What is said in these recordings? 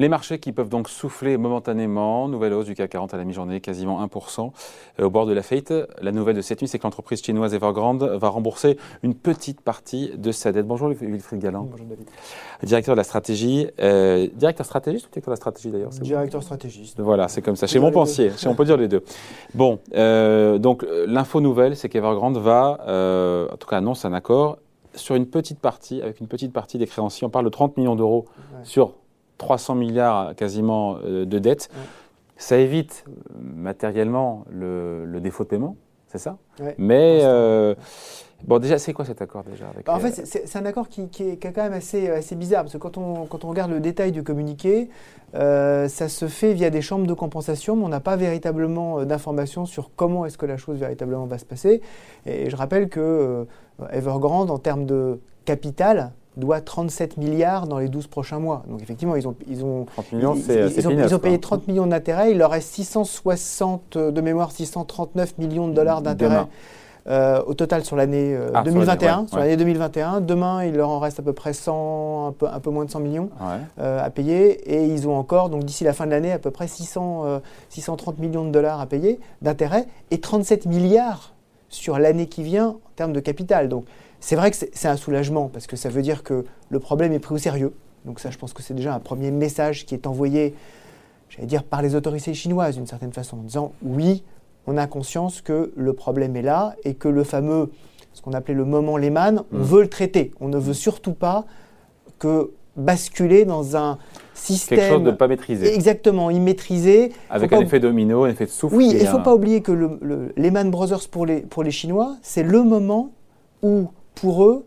Les marchés qui peuvent donc souffler momentanément. Nouvelle hausse du CAC 40 à la mi-journée, quasiment 1%. Euh, au bord de la faillite, la nouvelle de cette nuit, c'est que l'entreprise chinoise Evergrande va rembourser une petite partie de sa dette. Bonjour Wilfried Galland. Bonjour David. Directeur de la stratégie. Euh, directeur stratégiste ou directeur de la stratégie d'ailleurs Directeur stratégiste. Voilà, c'est comme ça. Chez Montpensier, on peut dire les deux. Bon, euh, donc l'info nouvelle, c'est qu'Evergrande va, en tout cas annonce un accord sur une petite partie, avec une petite partie des créanciers. On parle de 30 millions d'euros sur 300 milliards quasiment euh, de dettes. Ça évite euh, matériellement le, défaut de paiement, c'est ça? Mais euh, bon, déjà, c'est quoi cet accord déjà bah, En fait, c'est un accord qui, est, quand même assez, assez bizarre parce que quand on, quand on regarde le détail du communiqué, ça se fait via des chambres de compensation, mais on n'a pas véritablement d'informations sur comment est-ce que la chose véritablement va se passer. Et je rappelle que Evergrande, en termes de capital, doit 37 milliards dans les 12 prochains mois. Donc effectivement, ils ont, ils ont, 30 millions, ils, ont, payé 30 millions d'intérêts. Il leur reste 660, de mémoire, 639 millions de dollars d'intérêts. Euh, au total sur l'année 2021. Euh, ah, sur l'année 2021. Demain, il leur en reste à peu près 100, un peu, un peu moins de 100 millions euh, à payer. Et ils ont encore, donc d'ici la fin de l'année, à peu près 600, 630 millions de dollars à payer d'intérêts et 37 milliards sur l'année qui vient en termes de capital. Donc c'est vrai que c'est un soulagement parce que ça veut dire que le problème est pris au sérieux. Donc ça, je pense que c'est déjà un premier message qui est envoyé, j'allais dire, par les autorités chinoises d'une certaine façon, en disant oui, on a conscience que le problème est là et que le fameux, ce qu'on appelait le moment Lehman, on mmh. veut le traiter. On ne veut surtout pas que basculer dans un système... Quelque chose de pas maîtrisé. Exactement, immaîtrisé. Avec un effet domino, un effet de souffle. Oui, il ne faut pas oublier que le, le Lehman Brothers pour les, pour les Chinois, c'est le moment où pour eux,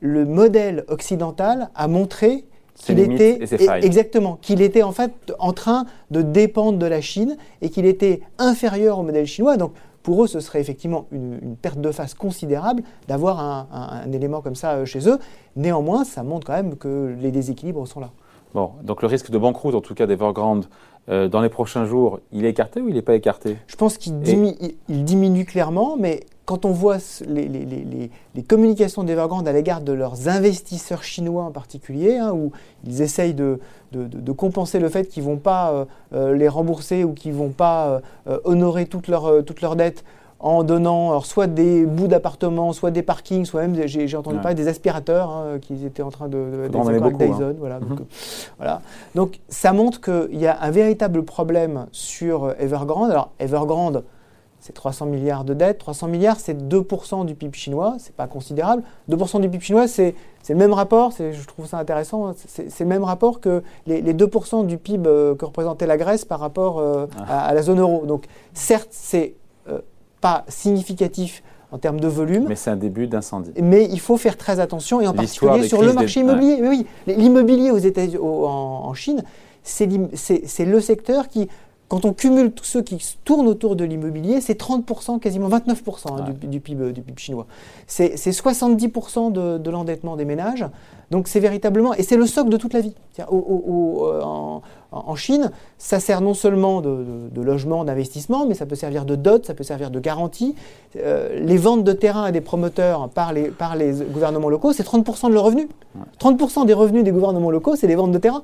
le modèle occidental a montré qu'il était exactement qu'il était en fait en train de dépendre de la Chine et qu'il était inférieur au modèle chinois. Donc pour eux, ce serait effectivement une, perte de face considérable d'avoir un, élément comme ça euh, chez eux. Néanmoins, ça montre quand même que les déséquilibres sont là. Bon, donc le risque de banqueroute, en tout cas d'Evergrande, euh, dans les prochains jours, il est écarté ou il n'est pas écarté? Je pense qu'il diminue clairement, mais quand on voit les, communications d'Evergrande à l'égard de leurs investisseurs chinois en particulier, hein, où ils essayent de, compenser le fait qu'ils ne vont pas euh, euh, les rembourser ou qu'ils ne vont pas euh, honorer toutes leurs toute leur dettes en donnant soit des bouts d'appartements, soit des parkings, soit même, j'ai entendu parler des aspirateurs hein, qu'ils étaient en train de, de avec Dyson. Hein. Voilà, donc, mhm. voilà. donc ça montre qu'il y a un véritable problème sur Evergrande. Alors Evergrande, c'est 300 milliards de dettes. 300 milliards, c'est 2% du PIB chinois, c'est pas considérable. 2% du PIB chinois, c'est le même rapport, je trouve ça intéressant, c'est le même rapport que les, 2% du PIB euh, que représentait la Grèce par rapport euh, ah. à, la zone euro. Donc certes, c'est euh, pas significatif en termes de volume. Mais c'est un début d'incendie. Mais il faut faire très attention, et en particulier sur le marché immobilier. oui, l'immobilier aux États en, en Chine, c'est le secteur qui quand on cumule tous ceux qui tournent autour de l'immobilier, c'est 30%, quasiment 29% hein, du, PIB, du, PIB, chinois. C'est 70% de, de l'endettement des ménages. Donc c'est véritablement, et c'est le socle de toute la vie. Euh, en, Chine, ça sert non seulement de, logement, d'investissement, mais ça peut servir de dot, ça peut servir de garantie. Euh, les ventes de terrain à des promoteurs par les, par les gouvernements locaux, c'est 30% de leurs revenus. 30% des revenus des gouvernements locaux, c'est les ventes de terrain.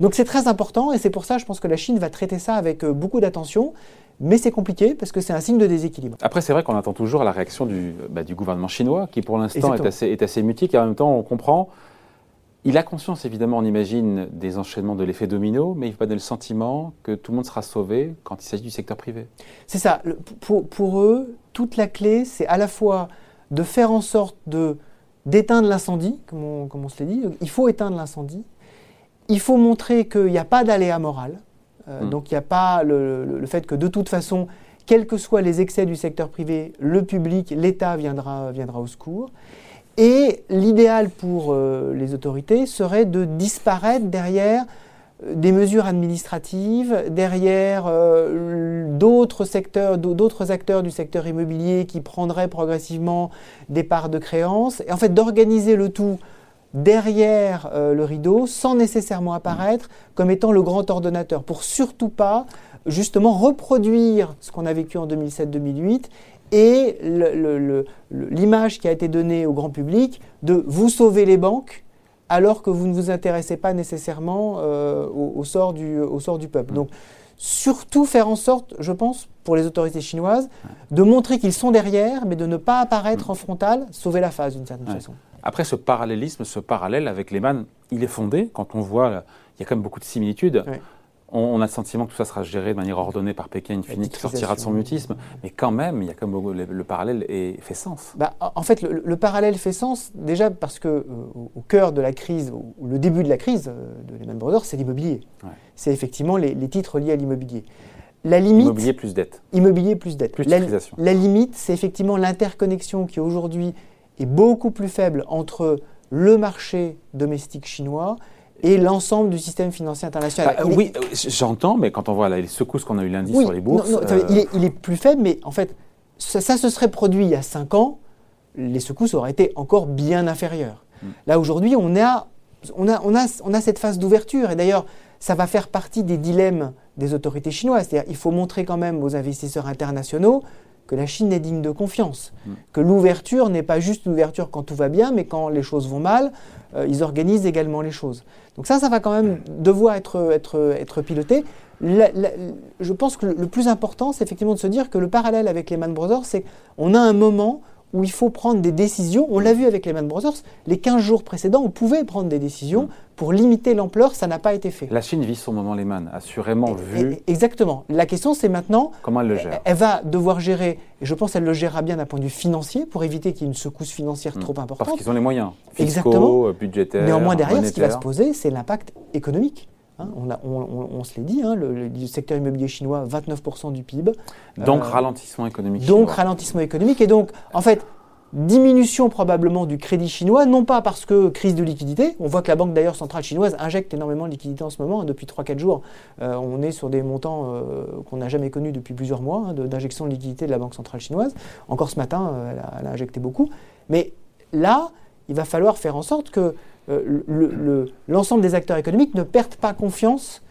Donc c'est très important, et c'est pour ça, je pense que la Chine va traiter ça avec euh, beaucoup d'attention. Mais c'est compliqué parce que c'est un signe de déséquilibre. Après, c'est vrai qu'on attend toujours la réaction du, bah, du gouvernement chinois, qui pour l'instant est assez, est assez mutique, et en même temps, on comprend il a conscience, évidemment, on imagine, des enchaînements de l'effet domino, mais il ne faut pas donner le sentiment que tout le monde sera sauvé quand il s'agit du secteur privé. C'est ça. Pour, eux, toute la clé, c'est à la fois de faire en sorte de, d'éteindre l'incendie, comme on, se l'est dit. Il faut éteindre l'incendie. Il faut montrer qu'il n'y a pas d'aléa moral. Euh, hmm. Donc il n'y a pas le, fait que de toute façon, quels que soient les excès du secteur privé, le public, l'État viendra, viendra au secours. Et l'idéal pour euh, les autorités serait de disparaître derrière euh, des mesures administratives, derrière euh, d'autres acteurs du secteur immobilier qui prendraient progressivement des parts de créances, et en fait d'organiser le tout derrière le rideau sans nécessairement apparaître comme étant le grand ordonnateur, pour surtout pas justement reproduire ce qu'on a vécu en 2007-2008 et l'image qui a été donnée au grand public de vous sauver les banques, alors que vous ne vous intéressez pas nécessairement euh, au, sort du, au sort du peuple. Donc, surtout faire en sorte, je pense, pour les autorités chinoises, de montrer qu'ils sont derrière, mais de ne pas apparaître mm. en frontal, sauver la face d'une certaine façon. Après, ce parallélisme, ce parallèle avec Lehman, il est fondé quand on voit, il y a quand même beaucoup de similitudes on, a le sentiment que tout ça sera géré de manière ordonnée par Pékin, une fine qui sortira de son mutisme. Mais quand même, il y a comme le, parallèle et fait sens. Bah, en fait, le, parallèle fait sens déjà parce que euh, au cœur de la crise, ou le début de la crise euh, de Lehman Brothers, c'est l'immobilier. C'est effectivement les, titres liés à l'immobilier. La limite, immobilier plus dette. Immobilier plus dette. la, la limite, c'est effectivement l'interconnexion qui aujourd'hui est beaucoup plus faible entre le marché domestique chinois et l'ensemble du système financier international. Bah, oui, euh, j'entends, mais quand on voit les secousses qu'on a eu lundi sur les bourses. Euh, il, est, plus faible, mais en fait, ça, se serait produit il y a 5 ans, les secousses auraient été encore bien inférieures. Hmm. Là, aujourd'hui, on a, on, a, on, a, on a cette phase d'ouverture, et d'ailleurs, ça va faire partie des dilemmes des autorités chinoises. C'est-à-dire il faut montrer quand même aux investisseurs internationaux que la Chine est digne de confiance, hmm. que l'ouverture n'est pas juste l'ouverture quand tout va bien, mais quand les choses vont mal, euh, ils organisent également les choses. Donc ça, ça va quand même devoir être, être, être piloté. je pense que le plus important, c'est effectivement de se dire que le parallèle avec les Man Brothers, c'est qu'on a un moment où il faut prendre des décisions. On l'a vu avec les Man Brothers, les 15 jours précédents, on pouvait prendre des décisions pour limiter l'ampleur, ça n'a pas été fait. La Chine vit son moment Lehman, assurément vu. exactement. La question, c'est maintenant. Comment elle le gère Elle va devoir gérer, et je pense qu'elle le gérera bien d'un point de vue financier pour éviter qu'il y ait une secousse financière hmm. trop importante. Parce qu'ils ont les moyens fiscaux, exactement. budgétaires. Néanmoins, derrière, ce qui va se poser, c'est l'impact économique. Hein. on, se l'est dit, hein, le, secteur immobilier chinois, 29% du PIB. Donc euh, ralentissement économique. Donc ralentissement économique. Et donc, en fait, Diminution probablement du crédit chinois, non pas parce que crise de liquidité, on voit que la Banque d'ailleurs centrale chinoise injecte énormément de liquidité en ce moment, hein, depuis 3-4 jours, euh, on est sur des montants euh, qu'on n'a jamais connus depuis plusieurs mois d'injection de, liquidité de la Banque centrale chinoise. Encore ce matin, elle, a, injecté beaucoup. Mais là, il va falloir faire en sorte que l'ensemble des acteurs économiques ne perdent pas confiance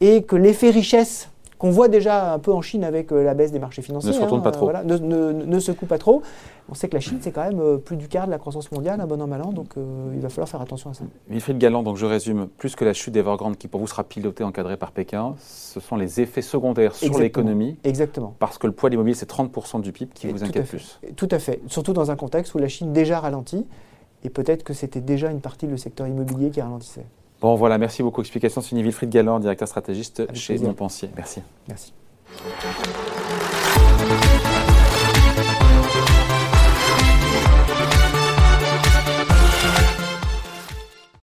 et que l'effet richesse qu'on voit déjà un peu en Chine avec euh, la baisse des marchés financiers. Ne se retourne pas trop. ne, ne, secoue pas trop. On sait que la Chine, c'est quand même euh, plus du quart de la croissance mondiale, un bon an, mal an, donc euh, il va falloir faire attention à ça. Wilfried Galland, donc je résume, plus que la chute d'Evergrande qui pour vous sera pilotée, encadrée par Pékin, ce sont les effets secondaires sur l'économie. Exactement. Parce que le poids de l'immobilier, c'est 30% du PIB qui vous inquiète plus. Tout à fait. Surtout dans un contexte où la Chine déjà ralentit, et peut-être que c'était déjà une partie du secteur immobilier qui ralentissait. Bon, voilà, merci beaucoup. Explication signé Wilfried Galland, directeur stratégiste chez Montpensier. Merci. Merci.